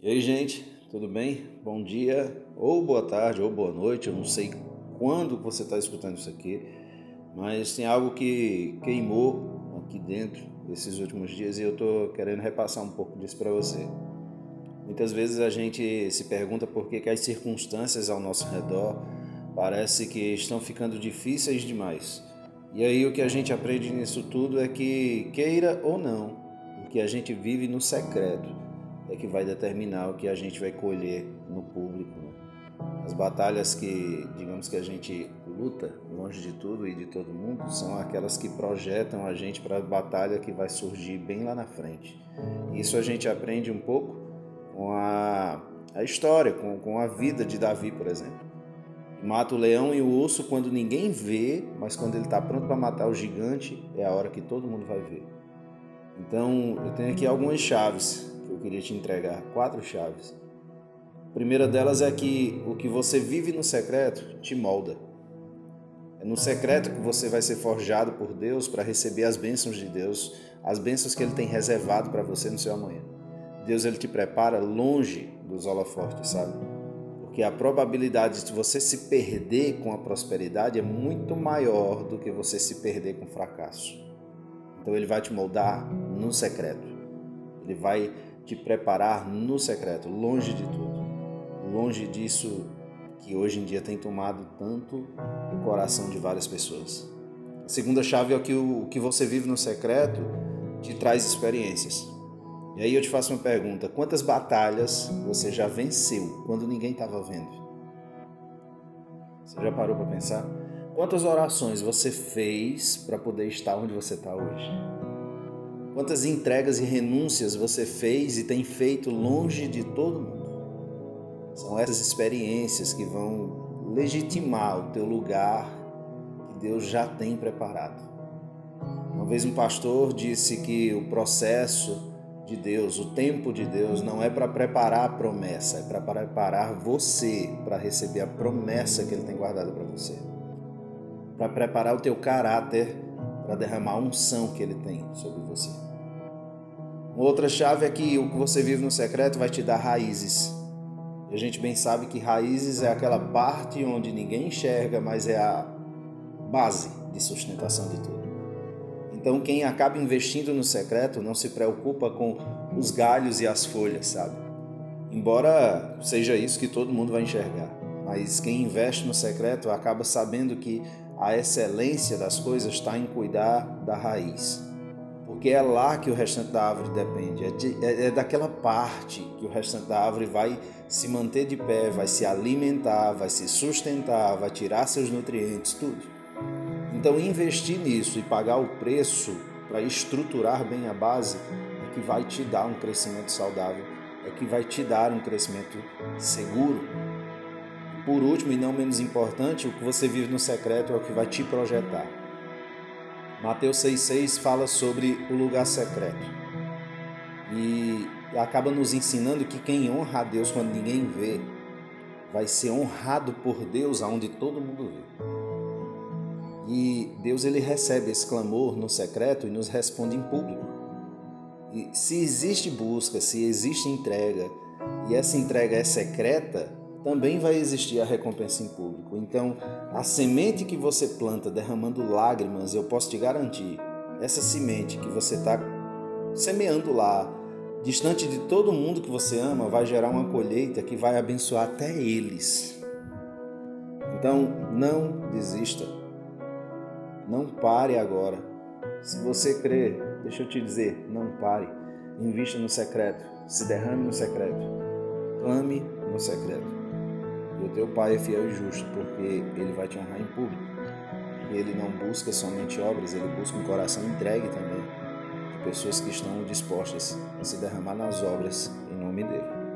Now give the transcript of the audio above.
E aí, gente, tudo bem? Bom dia, ou boa tarde, ou boa noite. Eu não sei quando você está escutando isso aqui, mas tem algo que queimou aqui dentro esses últimos dias e eu estou querendo repassar um pouco disso para você. Muitas vezes a gente se pergunta por que, que as circunstâncias ao nosso redor parece que estão ficando difíceis demais. E aí o que a gente aprende nisso tudo é que, queira ou não, o que a gente vive no secreto é que vai determinar o que a gente vai colher no público. Né? As batalhas que, digamos que a gente luta longe de tudo e de todo mundo, são aquelas que projetam a gente para a batalha que vai surgir bem lá na frente. Isso a gente aprende um pouco com a, a história, com, com a vida de Davi, por exemplo. Mata o leão e o urso quando ninguém vê, mas quando ele está pronto para matar o gigante, é a hora que todo mundo vai ver. Então, eu tenho aqui algumas chaves eu queria te entregar, quatro chaves. A primeira delas é que o que você vive no secreto te molda. É no secreto que você vai ser forjado por Deus para receber as bênçãos de Deus, as bênçãos que Ele tem reservado para você no seu amanhã. Deus ele te prepara longe dos holofortes, sabe? Porque a probabilidade de você se perder com a prosperidade é muito maior do que você se perder com o fracasso. Então ele vai te moldar no secreto. Ele vai te preparar no secreto, longe de tudo, longe disso que hoje em dia tem tomado tanto o coração de várias pessoas. A segunda chave é que o que você vive no secreto te traz experiências. E aí eu te faço uma pergunta: quantas batalhas você já venceu quando ninguém estava vendo? Você já parou para pensar? Quantas orações você fez para poder estar onde você está hoje? Quantas entregas e renúncias você fez e tem feito longe de todo mundo? São essas experiências que vão legitimar o teu lugar que Deus já tem preparado. Uma vez um pastor disse que o processo de Deus, o tempo de Deus, não é para preparar a promessa, é para preparar você para receber a promessa que Ele tem guardado para você. Para preparar o teu caráter para derramar a unção que Ele tem sobre você. Outra chave é que o que você vive no secreto vai te dar raízes. E a gente bem sabe que raízes é aquela parte onde ninguém enxerga, mas é a base de sustentação de tudo. Então, quem acaba investindo no secreto não se preocupa com os galhos e as folhas, sabe? Embora seja isso que todo mundo vai enxergar, mas quem investe no secreto acaba sabendo que a excelência das coisas está em cuidar da raiz porque é lá que o restante da árvore depende, é, de, é, é, daquela parte que o restante da árvore vai se manter de pé, vai se alimentar, vai se sustentar, vai tirar seus nutrientes, tudo. Então, investir nisso e pagar o preço para estruturar bem a base é que vai te dar um crescimento saudável, é que vai te dar um crescimento seguro. Por último e não menos importante, o que você vive no secreto é o que vai te projetar. Mateus 6,6 fala sobre o lugar secreto. E acaba nos ensinando que quem honra a Deus quando ninguém vê, vai ser honrado por Deus aonde todo mundo vê. E Deus ele recebe esse clamor no secreto e nos responde em público. E se existe busca, se existe entrega, e essa entrega é secreta, também vai existir a recompensa em público. Então, a semente que você planta derramando lágrimas, eu posso te garantir, essa semente que você está semeando lá, distante de todo mundo que você ama, vai gerar uma colheita que vai abençoar até eles. Então, não desista. Não pare agora. Se você crer, deixa eu te dizer, não pare. Invista no secreto, se derrame no secreto, clame no secreto. O teu Pai é fiel e justo, porque ele vai te honrar em público. E ele não busca somente obras, ele busca um coração entregue também, de pessoas que estão dispostas a se derramar nas obras em nome dele.